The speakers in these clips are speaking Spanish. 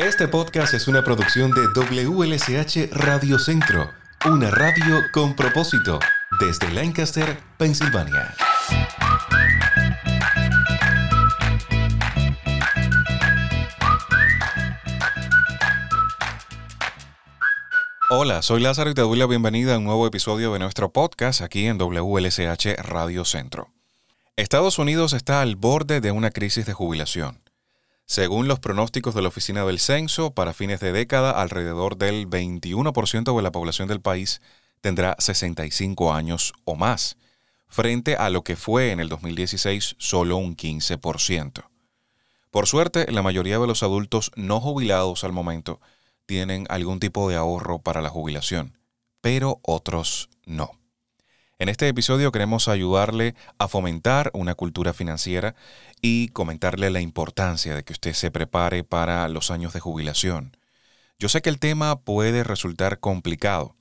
Este podcast es una producción de WLSH Radio Centro, una radio con propósito, desde Lancaster, Pensilvania. Hola, soy Lázaro y te doy la bienvenida a un nuevo episodio de nuestro podcast aquí en WLSH Radio Centro. Estados Unidos está al borde de una crisis de jubilación. Según los pronósticos de la Oficina del Censo, para fines de década, alrededor del 21% de la población del país tendrá 65 años o más, frente a lo que fue en el 2016 solo un 15%. Por suerte, la mayoría de los adultos no jubilados al momento tienen algún tipo de ahorro para la jubilación, pero otros no. En este episodio queremos ayudarle a fomentar una cultura financiera y comentarle la importancia de que usted se prepare para los años de jubilación. Yo sé que el tema puede resultar complicado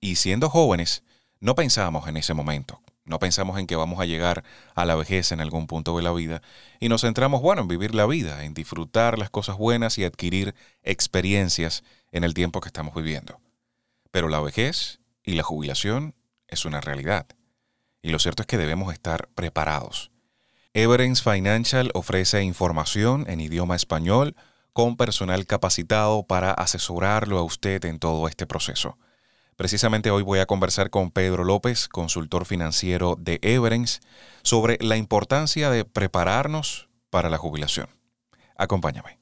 y siendo jóvenes no pensamos en ese momento, no pensamos en que vamos a llegar a la vejez en algún punto de la vida y nos centramos, bueno, en vivir la vida, en disfrutar las cosas buenas y adquirir experiencias en el tiempo que estamos viviendo. Pero la vejez y la jubilación es una realidad. Y lo cierto es que debemos estar preparados. Everence Financial ofrece información en idioma español con personal capacitado para asesorarlo a usted en todo este proceso. Precisamente hoy voy a conversar con Pedro López, consultor financiero de Everence, sobre la importancia de prepararnos para la jubilación. Acompáñame.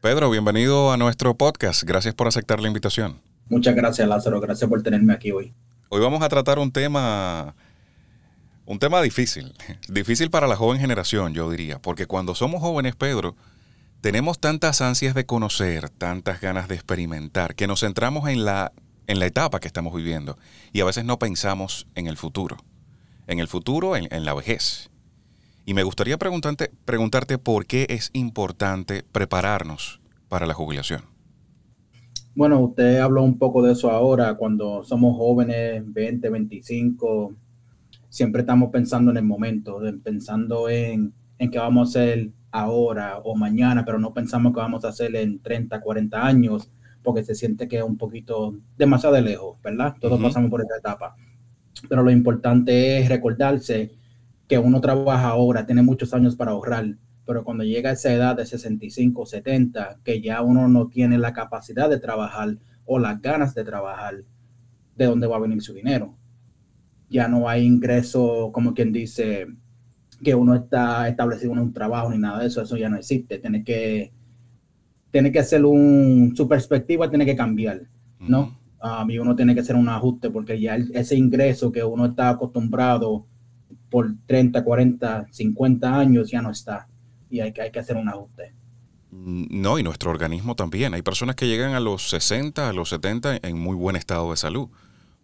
Pedro, bienvenido a nuestro podcast. Gracias por aceptar la invitación. Muchas gracias, Lázaro. Gracias por tenerme aquí hoy. Hoy vamos a tratar un tema, un tema difícil, difícil para la joven generación, yo diría, porque cuando somos jóvenes, Pedro, tenemos tantas ansias de conocer, tantas ganas de experimentar, que nos centramos en la, en la etapa que estamos viviendo y a veces no pensamos en el futuro, en el futuro, en, la vejez. Y me gustaría preguntarte, preguntarte por qué es importante prepararnos para la jubilación. Bueno, usted habló un poco de eso ahora, cuando somos jóvenes, 20, 25, siempre estamos pensando en el momento, pensando en, en qué vamos a hacer ahora o mañana, pero no pensamos que vamos a hacer en 30, 40 años, porque se siente que es un poquito demasiado lejos, ¿verdad? Todos pasamos por esa etapa. Pero lo importante es recordarse que uno trabaja ahora, tiene muchos años para ahorrar, pero cuando llega a esa edad de 65, 70, que ya uno no tiene la capacidad de trabajar o las ganas de trabajar, ¿de dónde va a venir su dinero? Ya no hay ingreso, como quien dice, que uno está establecido en un trabajo ni nada de eso, eso ya no existe. Tiene que, tiene que hacer un, su perspectiva tiene que cambiar, ¿no? Um, y uno tiene que hacer un ajuste porque ya ese ingreso que uno está acostumbrado por 30, 40, 50 años ya no está y hay que, hay que hacer un ajuste. Mm, no, y nuestro organismo también. Hay personas que llegan a los 60, a los 70 en muy buen estado de salud,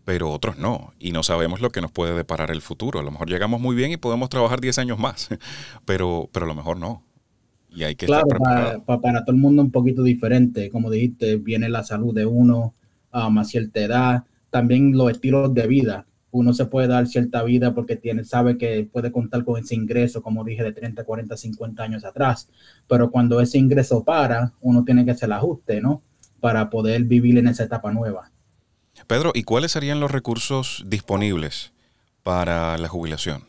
pero otros no. Y no sabemos lo que nos puede deparar el futuro. A lo mejor llegamos muy bien y podemos trabajar 10 años más, pero, pero a lo mejor no. Y hay que claro, estar para, para, todo el mundo un poquito diferente. Como dijiste, viene la salud de uno um, a cierta edad. También los estilos de vida uno se puede dar cierta vida porque tiene, sabe que puede contar con ese ingreso, como dije, de 30, 40, 50 años atrás. Pero cuando ese ingreso para, uno tiene que hacer el ajuste, ¿no? Para poder vivir en esa etapa nueva. Pedro, ¿y cuáles serían los recursos disponibles para la jubilación?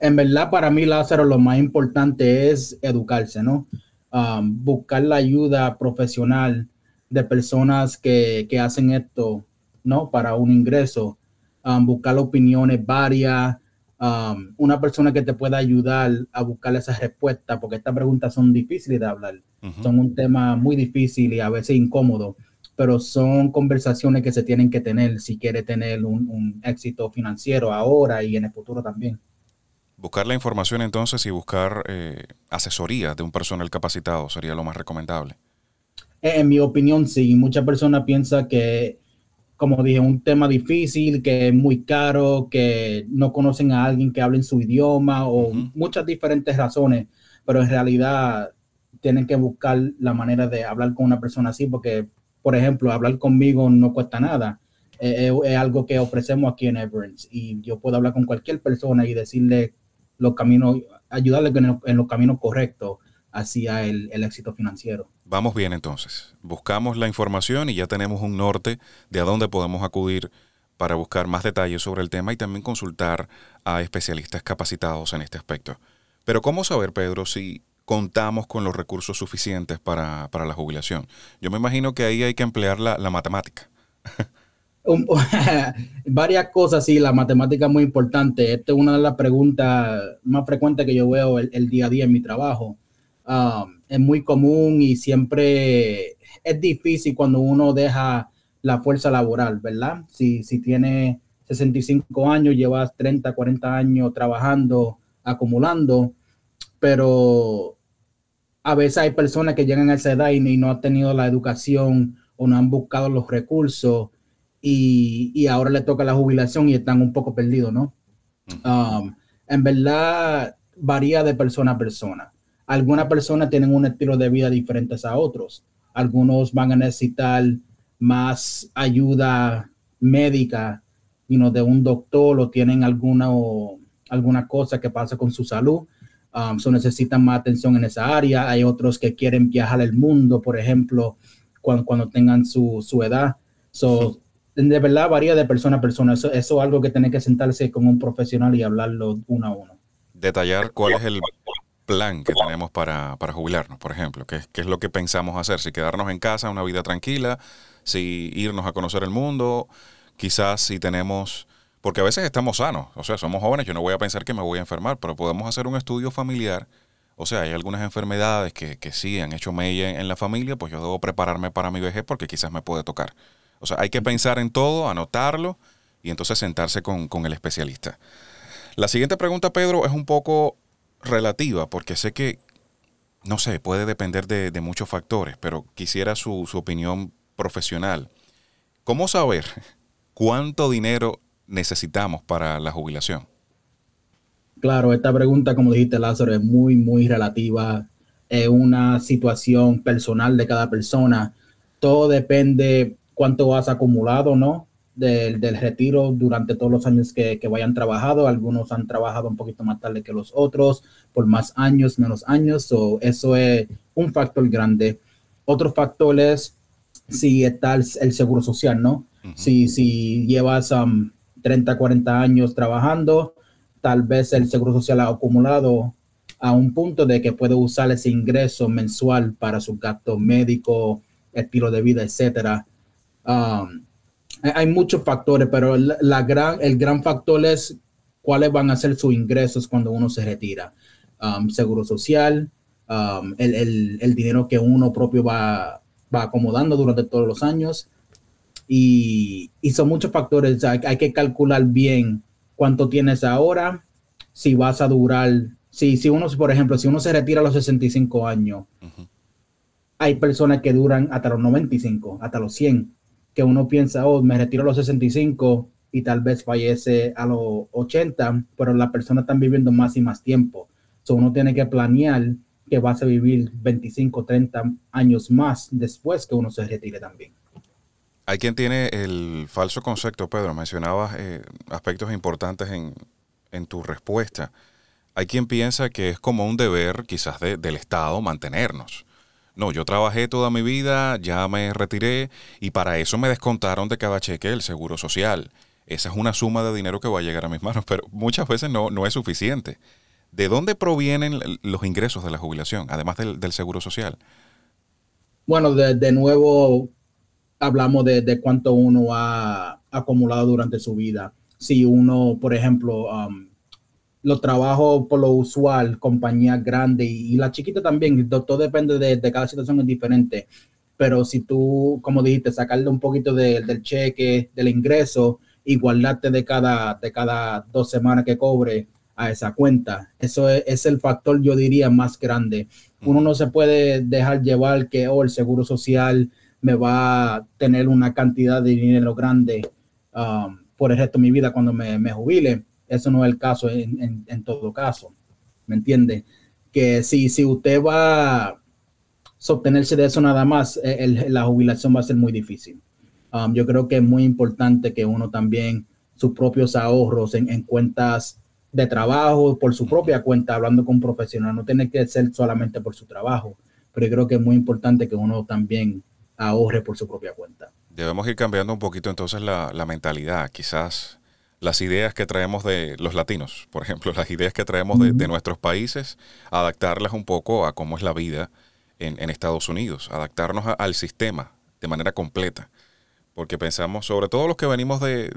En verdad, para mí, Lázaro, lo más importante es educarse, ¿no? Um, buscar la ayuda profesional de personas que, que hacen esto, ¿no? Para un ingreso Um, buscar opiniones varias, um, una persona que te pueda ayudar a buscar esas respuestas, porque estas preguntas son difíciles de hablar, son un tema muy difícil y a veces incómodo, pero son conversaciones que se tienen que tener si quiere tener un, éxito financiero ahora y en el futuro también. Buscar la información entonces y buscar eh, asesoría de un personal capacitado sería lo más recomendable. En mi opinión, sí. Muchas personas piensan que como dije, un tema difícil, que es muy caro, que no conocen a alguien que hable en su idioma o muchas diferentes razones, pero en realidad tienen que buscar la manera de hablar con una persona así, porque, por ejemplo, hablar conmigo no cuesta nada. Eh, eh, es algo que ofrecemos aquí en Everence y yo puedo hablar con cualquier persona y decirle los caminos, ayudarle en, los caminos correctos hacia el, el, éxito financiero. Vamos bien entonces. Buscamos la información y ya tenemos un norte de a dónde podemos acudir para buscar más detalles sobre el tema y también consultar a especialistas capacitados en este aspecto. Pero ¿cómo saber, Pedro, si contamos con los recursos suficientes para, para la jubilación? Yo me imagino que ahí hay que emplear la, la matemática. varias cosas, sí, la matemática es muy importante. Esta es una de las preguntas más frecuentes que yo veo el, día a día en mi trabajo. Um, es muy común y siempre es difícil cuando uno deja la fuerza laboral, ¿verdad? Si, si tiene 65 años, llevas 30, 40 años trabajando, acumulando, pero a veces hay personas que llegan a esa edad y no han tenido la educación o no han buscado los recursos y, ahora le toca la jubilación y están un poco perdidos, ¿no? Um, en verdad varía de persona a persona. Algunas personas tienen un estilo de vida diferente a otros. Algunos van a necesitar más ayuda médica, y no de un doctor o tienen alguna, o, alguna cosa que pasa con su salud. Um, necesitan más atención en esa área. Hay otros que quieren viajar al mundo, por ejemplo, cuando, cuando tengan su, su edad. So, de verdad varía de persona a persona. Eso, eso es algo que tiene que sentarse con un profesional y hablarlo uno a uno. Detallar cuál es el plan que tenemos para, para jubilarnos, por ejemplo. ¿Qué, ¿Qué, es lo que pensamos hacer? Si quedarnos en casa, una vida tranquila, si irnos a conocer el mundo, quizás si tenemos... Porque a veces estamos sanos, o sea, somos jóvenes, yo no voy a pensar que me voy a enfermar, pero podemos hacer un estudio familiar. O sea, hay algunas enfermedades que, que sí han hecho mella en la familia, pues yo debo prepararme para mi vejez porque quizás me puede tocar. O sea, hay que pensar en todo, anotarlo y entonces sentarse con, el especialista. La siguiente pregunta, Pedro, es un poco relativa porque sé que, no sé, puede depender de, muchos factores, pero quisiera su, su opinión profesional. ¿Cómo saber cuánto dinero necesitamos para la jubilación? Claro, esta pregunta, como dijiste, Lázaro, es muy, muy relativa. Es una situación personal de cada persona. Todo depende cuánto has acumulado, ¿no? Del, del retiro durante todos los años que, que, vayan trabajado. Algunos han trabajado un poquito más tarde que los otros, por más años, menos años. o eso es un factor grande. Otro factor es si está el, seguro social, ¿no? si, si llevas 30, um, 40 años trabajando, tal vez el seguro social ha acumulado a un punto de que puede usar ese ingreso mensual para su gasto médico, estilo de vida, etcétera. Um, hay muchos factores, pero la, gran, el gran factor es cuáles van a ser sus ingresos cuando uno se retira. Um, seguro social, um, el, dinero que uno propio va, va acomodando durante todos los años. Y, son muchos factores. Hay, que calcular bien cuánto tienes ahora, si vas a durar, si, si uno, por ejemplo, si uno se retira a los 65 años, hay personas que duran hasta los 95, hasta los 100 que uno piensa, oh, me retiro a los 65 y tal vez fallece a los 80, pero las personas están viviendo más y más tiempo. So uno tiene que planear que vas a vivir 25, 30 años más después que uno se retire también. Hay quien tiene el falso concepto, Pedro, mencionabas eh, aspectos importantes en, en, tu respuesta. Hay quien piensa que es como un deber quizás del Estado mantenernos. No, yo trabajé toda mi vida, ya me retiré y para eso me descontaron de cada cheque el seguro social. Esa es una suma de dinero que va a llegar a mis manos, pero muchas veces no, no es suficiente. ¿De dónde provienen los ingresos de la jubilación, además del, seguro social? Bueno, de, nuevo hablamos de, cuánto uno ha acumulado durante su vida. Si uno, por ejemplo, um, los trabajos por lo usual, compañías grandes y, la chiquita también, todo depende de, cada situación es diferente. Pero si tú, como dijiste, sacarle un poquito del cheque, del ingreso y guardarte de cada, de cada dos semanas que cobre a esa cuenta, eso es, el factor, yo diría, más grande. Uno no se puede dejar llevar que oh, el seguro social me va a tener una cantidad de dinero grande um, por el resto de mi vida cuando me, me jubile eso no es el caso en, todo caso. ¿Me entiende? Que si, si usted va a sostenerse de eso nada más, eh, la jubilación va a ser muy difícil. Um, yo creo que es muy importante que uno también sus propios ahorros en, cuentas de trabajo, por su propia cuenta, hablando con un profesional. No tiene que ser solamente por su trabajo, pero yo creo que es muy importante que uno también ahorre por su propia cuenta. Debemos ir cambiando un poquito entonces la, mentalidad, quizás las ideas que traemos de los latinos, por ejemplo, las ideas que traemos de, nuestros países, adaptarlas un poco a cómo es la vida en, Estados Unidos, adaptarnos al sistema de manera completa, porque pensamos, sobre todo los que venimos de,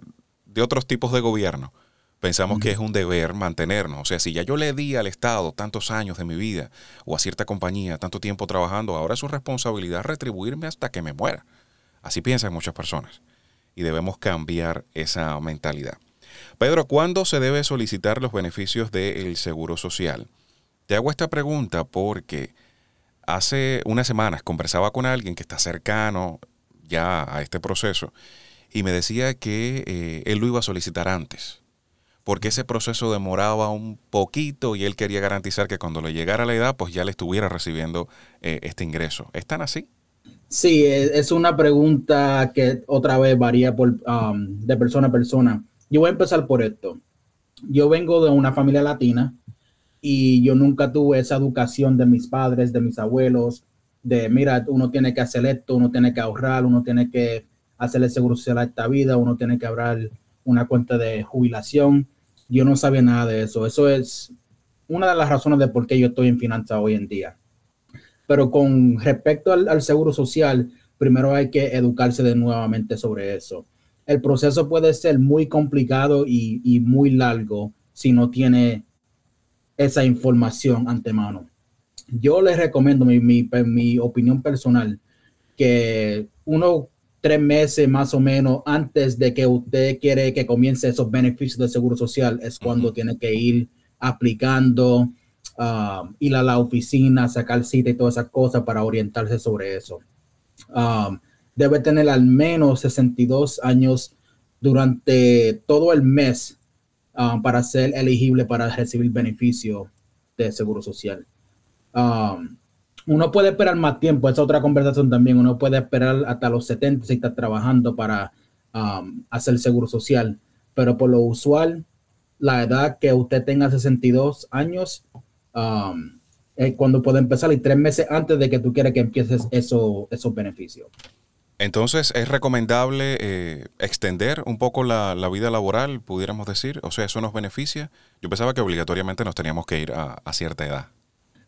de otros tipos de gobierno, pensamos que es un deber mantenernos. O sea, si ya yo le di al Estado tantos años de mi vida o a cierta compañía tanto tiempo trabajando, ahora es su responsabilidad retribuirme hasta que me muera. Así piensan muchas personas y debemos cambiar esa mentalidad. Pedro, ¿cuándo se debe solicitar los beneficios del Seguro Social? Te hago esta pregunta porque hace unas semanas conversaba con alguien que está cercano ya a este proceso y me decía que eh, él lo iba a solicitar antes, porque ese proceso demoraba un poquito y él quería garantizar que cuando le llegara la edad, pues ya le estuviera recibiendo eh, este ingreso. ¿Es tan así? Sí, e, es una pregunta que otra vez varía por, um, de persona a persona. Yo voy a empezar por esto. Yo vengo de una familia latina y yo nunca tuve esa educación de mis padres, de mis abuelos, de mira, uno tiene que hacer esto, uno tiene que ahorrar, uno tiene que hacerle seguro social a esta vida, uno tiene que abrir una cuenta de jubilación. Yo no sabía nada de eso. Eso es una de las razones de por qué yo estoy en finanzas hoy en día. Pero con respecto al, seguro social, primero hay que educarse de nuevamente sobre eso. El proceso puede ser muy complicado y, muy largo si no tiene esa información antemano. Yo les recomiendo mi, mi, opinión personal que uno tres meses más o menos antes de que usted quiere que comience esos beneficios de seguro social es cuando tiene que ir aplicando, Um, ir a la oficina, sacar cita y todas esas cosas para orientarse sobre eso. Um, debe tener al menos 62 años durante todo el mes um, para ser elegible para recibir beneficio de seguro social. uno puede esperar más tiempo, es otra conversación también. Uno puede esperar hasta los 70 si está trabajando para hacer seguro social, pero por lo usual, la edad que usted tenga 62 años Um, cuando puede empezar y tres meses antes de que tú quieras que empieces eso, esos beneficios. Entonces, ¿es recomendable eh, extender un poco la, vida laboral, pudiéramos decir? O sea, ¿eso nos beneficia? Yo pensaba que obligatoriamente nos teníamos que ir a, cierta edad.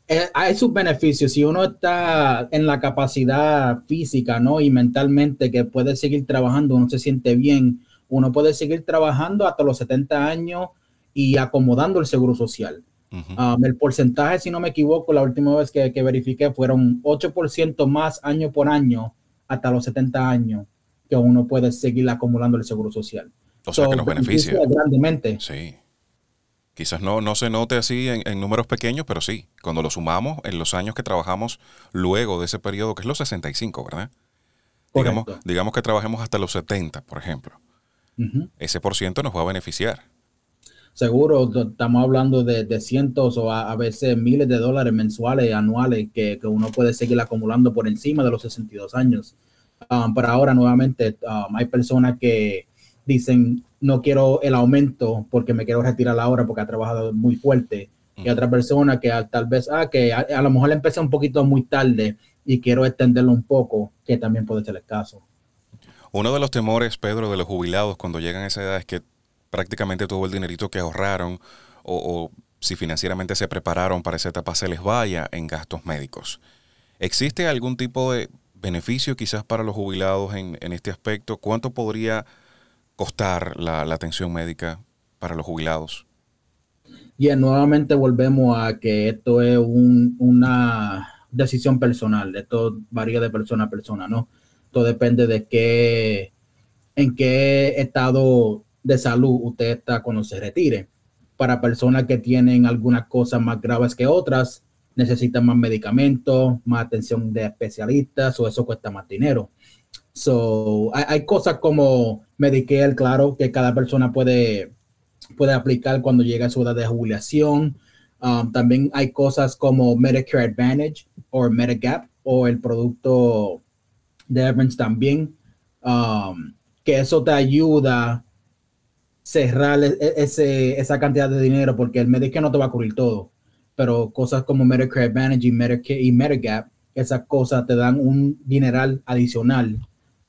Eh, hay sus beneficios. Si uno está en la capacidad física ¿no? y mentalmente que puede seguir trabajando, uno se siente bien, uno puede seguir trabajando hasta los 70 años y acomodando el seguro social. Um, el porcentaje, si no me equivoco, la última vez que, que verifiqué fueron 8% más año por año hasta los 70 años que uno puede seguir acumulando el seguro social. O sea, que nos beneficia. Grandemente. Sí. Quizás no, no se note así en, números pequeños, pero sí, cuando lo sumamos en los años que trabajamos luego de ese periodo, que es los 65, ¿verdad? Digamos, digamos que trabajemos hasta los 70, por ejemplo. Ese por ciento nos va a beneficiar seguro estamos hablando de, cientos o a, veces miles de dólares mensuales, anuales, que, uno puede seguir acumulando por encima de los 62 años. Um, pero ahora nuevamente um, hay personas que dicen, no quiero el aumento porque me quiero retirar ahora porque ha trabajado muy fuerte. Y otra persona que tal vez, ah, que a, lo mejor le empecé un poquito muy tarde y quiero extenderlo un poco, que también puede ser el caso. Uno de los temores, Pedro, de los jubilados cuando llegan a esa edad es que prácticamente todo el dinerito que ahorraron o, si financieramente se prepararon para esa etapa se les vaya en gastos médicos. ¿Existe algún tipo de beneficio quizás para los jubilados en, este aspecto? ¿Cuánto podría costar la, atención médica para los jubilados? Y nuevamente volvemos a que esto es una decisión personal, esto varía de persona a persona, ¿no? Todo depende de qué, en qué estado de salud usted está cuando se retire. Para personas que tienen algunas cosas más graves que otras, necesitan más medicamentos, más atención de especialistas o eso cuesta más dinero. So, hay, cosas como Medicare, claro, que cada persona puede, puede aplicar cuando llega a su edad de jubilación. Um, también hay cosas como Medicare Advantage o Medigap o el producto de Evans también, um, que eso te ayuda cerrar e, e, ese, esa cantidad de dinero porque el Medicare no te va a cubrir todo, pero cosas como Medicare Advantage y Medicare y Medigap, esas cosas te dan un dineral adicional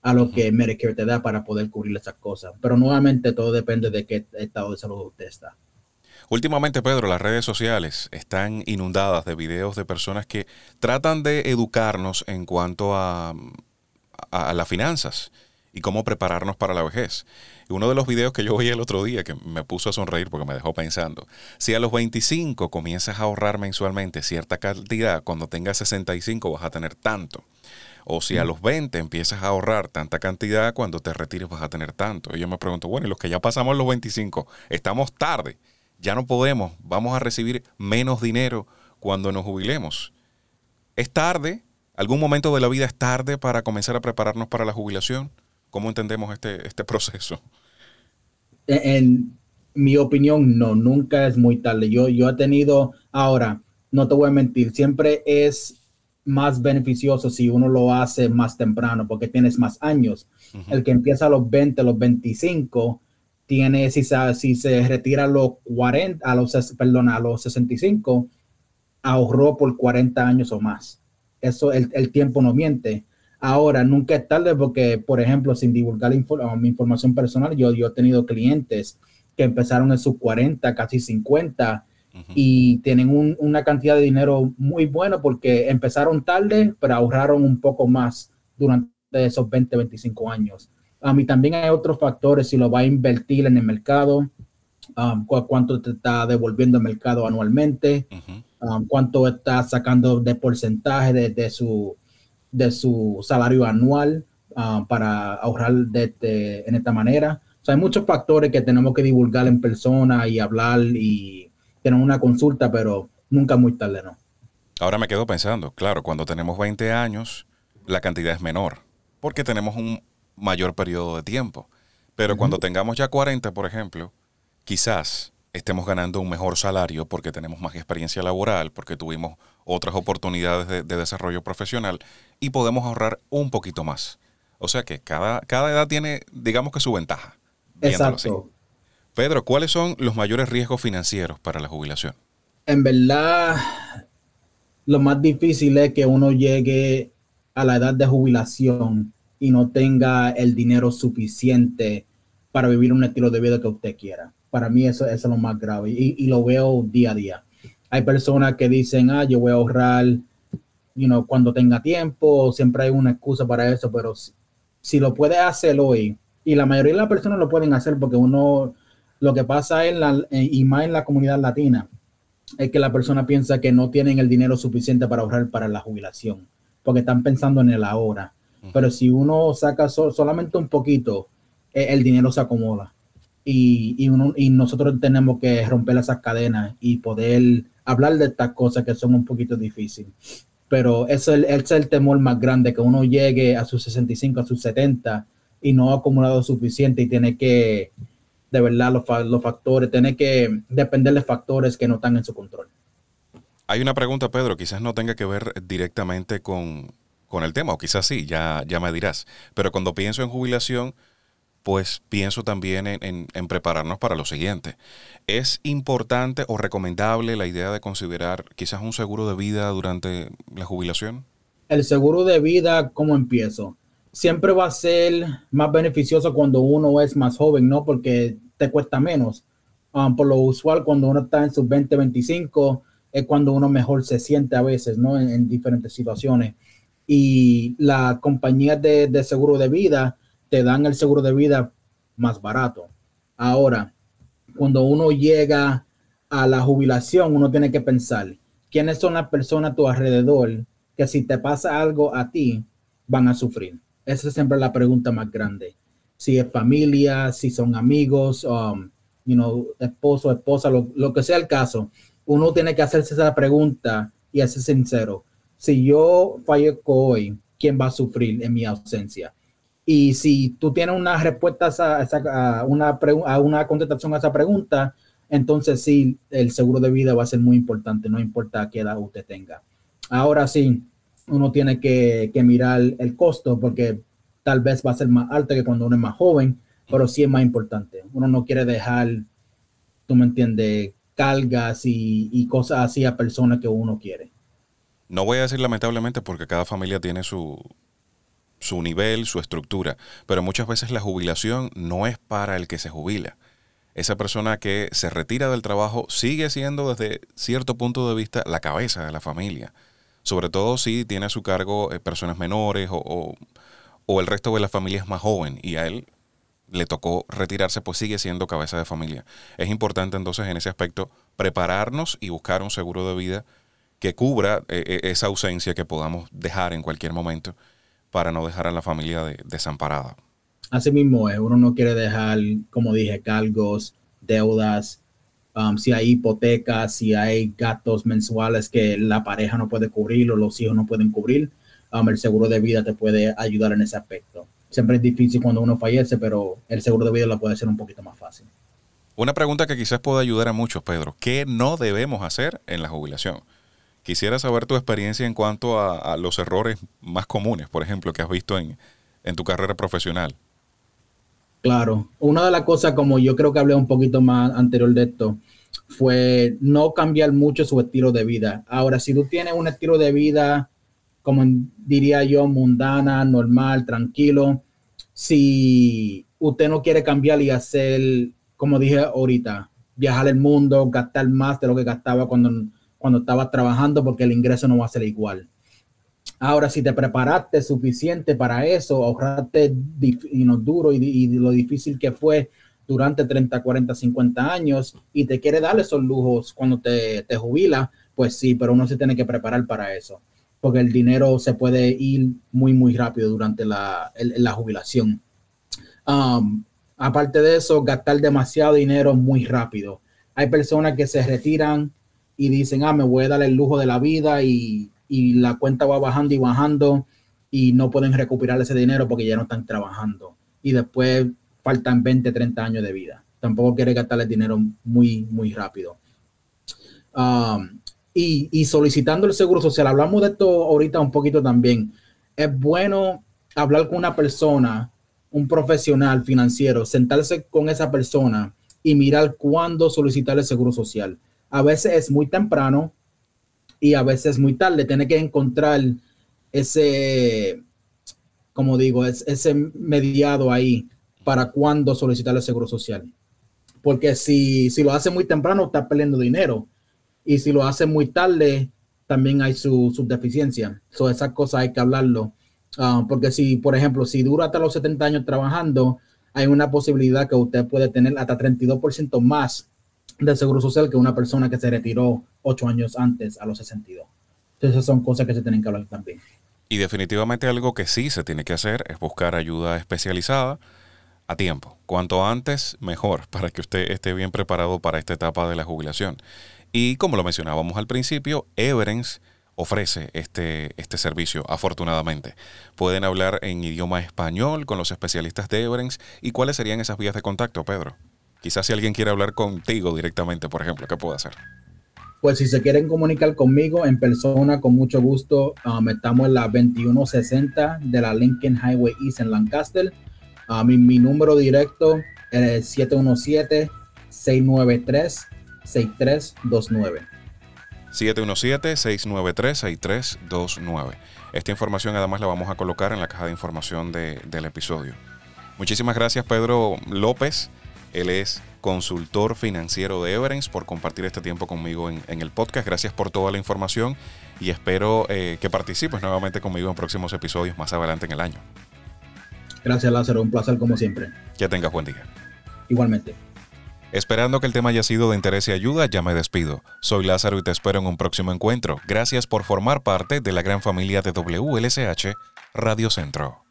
a lo que Medicare te da para poder cubrir esas cosas. Pero nuevamente todo depende de qué estado de salud usted está. Últimamente, Pedro, las redes sociales están inundadas de videos de personas que tratan de educarnos en cuanto a, a, las finanzas y cómo prepararnos para la vejez. Y uno de los videos que yo vi el otro día que me puso a sonreír porque me dejó pensando, si a los 25 comienzas a ahorrar mensualmente cierta cantidad, cuando tengas 65 vas a tener tanto. O si a los 20 empiezas a ahorrar tanta cantidad, cuando te retires vas a tener tanto. Y yo me pregunto, bueno, y los que ya pasamos los 25, estamos tarde, ya no podemos, vamos a recibir menos dinero cuando nos jubilemos. ¿Es tarde? ¿Algún momento de la vida es tarde para comenzar a prepararnos para la jubilación? ¿Cómo entendemos este, este proceso? En, mi opinión, no, nunca es muy tarde. Yo, yo he tenido, ahora, no te voy a mentir, siempre es más beneficioso si uno lo hace más temprano porque tienes más años. El que empieza a los 20, a los 25, tiene, si se, si se retira a los 40, a los, perdón, a los 65, ahorró por 40 años o más. Eso, el, el tiempo no miente. Ahora, nunca es tarde porque, por ejemplo, sin divulgar mi información personal, yo, yo he tenido clientes que empezaron en sus 40, casi 50 y tienen una cantidad de dinero muy bueno porque empezaron tarde, pero ahorraron un poco más durante esos 20, 25 años. A mí también hay otros factores, si lo va a invertir en el mercado, um, cuánto te está devolviendo el mercado anualmente, um, cuánto está sacando de porcentaje de su de su salario anual ah, para ahorrar de, en esta manera. O sea, hay muchos factores que tenemos que divulgar en persona y hablar y tener una consulta, pero nunca muy tarde, ¿no? Ahora me quedo pensando, claro, cuando tenemos 20 años, la cantidad es menor, porque tenemos un mayor periodo de tiempo. Pero cuando tengamos ya 40, por ejemplo, quizás estemos ganando un mejor salario porque tenemos más experiencia laboral, porque tuvimos otras oportunidades de, desarrollo profesional y podemos ahorrar un poquito más. O sea que cada, cada edad tiene, digamos que su ventaja. Exacto. Pedro, ¿cuáles son los mayores riesgos financieros para la jubilación? En verdad, lo más difícil es que uno llegue a la edad de jubilación y no tenga el dinero suficiente para vivir un estilo de vida que usted quiera. Para mí eso, es lo más grave y lo veo día a día. Hay personas que dicen, ah, yo voy a ahorrar, you know, cuando tenga tiempo, siempre hay una excusa para eso, pero si, lo puede hacer hoy, y la mayoría de las personas lo pueden hacer porque uno, lo que pasa en la, y más en la comunidad latina, es que la persona piensa que no tienen el dinero suficiente para ahorrar para la jubilación, porque están pensando en el ahora. Pero si uno saca solamente un poquito, e, el dinero se acomoda. Y, y, uno, y nosotros tenemos que romper esas cadenas y poder hablar de estas cosas que son un poquito difíciles. Pero ese es, el, el temor más grande, que uno llegue a sus 65, a sus 70 y no ha acumulado suficiente y tiene que, de verdad, los, los factores, tiene que depender de factores que no están en su control. Hay una pregunta, Pedro, quizás no tenga que ver directamente con, con el tema, o quizás sí, ya, ya me dirás. Pero cuando pienso en jubilación, pues pienso también en, prepararnos para lo siguiente. ¿Es importante o recomendable la idea de considerar quizás un seguro de vida durante la jubilación? El seguro de vida, ¿cómo empiezo? Siempre va a ser más beneficioso cuando uno es más joven, ¿no? Porque te cuesta menos. Um, por lo usual, cuando uno está en sus 20, 25, es cuando uno mejor se siente a veces, ¿no? En, diferentes situaciones. Y la compañía de, de seguro de vida te dan el seguro de vida más barato. Ahora, cuando uno llega a la jubilación, uno tiene que pensar, ¿quiénes son las personas a tu alrededor que si te pasa algo a ti, van a sufrir? Esa es siempre la pregunta más grande. Si es familia, si son amigos, um, you know, esposo, esposa, lo, que sea el caso, uno tiene que hacerse esa pregunta y ser sincero. Si yo fallezco hoy, ¿quién va a sufrir en mi ausencia? Y si tú tienes una respuesta a, una, a una contestación a esa pregunta, entonces sí, el seguro de vida va a ser muy importante, no importa qué edad usted tenga. Ahora sí, uno tiene que, mirar el costo porque tal vez va a ser más alto que cuando uno es más joven, pero sí es más importante. Uno no quiere dejar, tú me entiendes, cargas y, cosas así a personas que uno quiere. No voy a decir lamentablemente porque cada familia tiene su, su nivel, su estructura, pero muchas veces la jubilación no es para el que se jubila. Esa persona que se retira del trabajo sigue siendo desde cierto punto de vista la cabeza de la familia, sobre todo si tiene a su cargo eh, personas menores o, o el resto de la familia es más joven y a él le tocó retirarse, pues sigue siendo cabeza de familia. Es importante entonces en ese aspecto prepararnos y buscar un seguro de vida que cubra eh, eh, esa ausencia que podamos dejar en cualquier momento para no dejar a la familia desamparada. Así mismo es, uno no quiere dejar, como dije, cargos, deudas, um, si hay hipotecas, si hay gastos mensuales que la pareja no puede cubrir o los hijos no pueden cubrir, um, el seguro de vida te puede ayudar en ese aspecto siempre es difícil cuando uno fallece, pero el seguro de vida lo puede ser un poquito más fácil. Una pregunta que quizás pueda ayudar a muchos, Pedro. ¿Qué no debemos hacer en la jubilación? Quisiera saber tu experiencia en cuanto a, los errores más comunes, por ejemplo, que has visto en, en tu carrera profesional. Claro, una de las cosas, como yo creo que hablé un poquito más anterior de esto, fue no cambiar mucho su estilo de vida. Ahora, si tú tienes un estilo de vida, como diría yo, mundana, normal, tranquilo, si usted no quiere cambiar y hacer, como dije ahorita, viajar el mundo, gastar más de lo que gastaba cuando, cuando estaba trabajando, porque el ingreso no va a ser igual. Ahora, si te preparaste suficiente para eso, ahorraste duro y, lo difícil que fue durante 30, 40, 50 años y te quiere dar esos lujos cuando te, te jubila, pues sí, pero uno se tiene que preparar para eso porque el dinero se puede ir muy, muy rápido durante la, la jubilación. Um, aparte de eso, gastar demasiado dinero muy rápido. Hay personas que se retiran y dicen, ah, me voy a dar el lujo de la vida y, y la cuenta va bajando y bajando y no pueden recuperar ese dinero porque ya no están trabajando. Y después faltan 20, 30 años de vida. Tampoco quiere gastar el dinero muy, muy rápido. Um, y, solicitando el seguro social. Hablamos de esto ahorita un poquito también. Es bueno hablar con una persona, un profesional financiero, sentarse con esa persona y mirar cuándo solicitar el seguro social. A veces es muy temprano y a veces es muy tarde. Tiene que encontrar ese, como digo, ese mediado ahí para cuándo solicitar el seguro social. Porque si, si lo hace muy temprano, está perdiendo dinero y si lo hace muy tarde, también hay su, su deficiencia. So, esas cosas hay que hablarlo. Ah, porque si, por ejemplo, si dura hasta los 70 años trabajando, hay una posibilidad que usted puede tener hasta 32% más de seguro social que una persona que se retiró 8 años antes, a los 62. Entonces, son cosas que se tienen que hablar también. Y definitivamente algo que sí se tiene que hacer es buscar ayuda especializada a tiempo. Cuanto antes, mejor, para que usted esté bien preparado para esta etapa de la jubilación. Y como lo mencionábamos al principio, Everens ofrece este, este servicio, afortunadamente. Pueden hablar en idioma español con los especialistas de Everens. ¿Y cuáles serían esas vías de contacto, Pedro? Quizás si alguien quiere hablar contigo directamente, por ejemplo, ¿qué puede hacer? Pues si se quieren comunicar conmigo en persona, con mucho gusto, um, estamos en la 2160 de la Lincoln Highway East en Lancaster. Uh, mi, mi número directo es 717 693 6329. 717-693-6329. Esta información además la vamos a colocar en la caja de información del episodio. Muchísimas gracias Pedro López. Él es consultor financiero de Everens por compartir este tiempo conmigo en, el podcast. Gracias por toda la información y espero eh, que participes nuevamente conmigo en próximos episodios más adelante en el año. Gracias Lázaro, un placer como siempre. Que tengas buen día. Igualmente. Esperando que el tema haya sido de interés y ayuda, ya me despido. Soy Lázaro y te espero en un próximo encuentro. Gracias por formar parte de la gran familia de WLSH Radio Centro.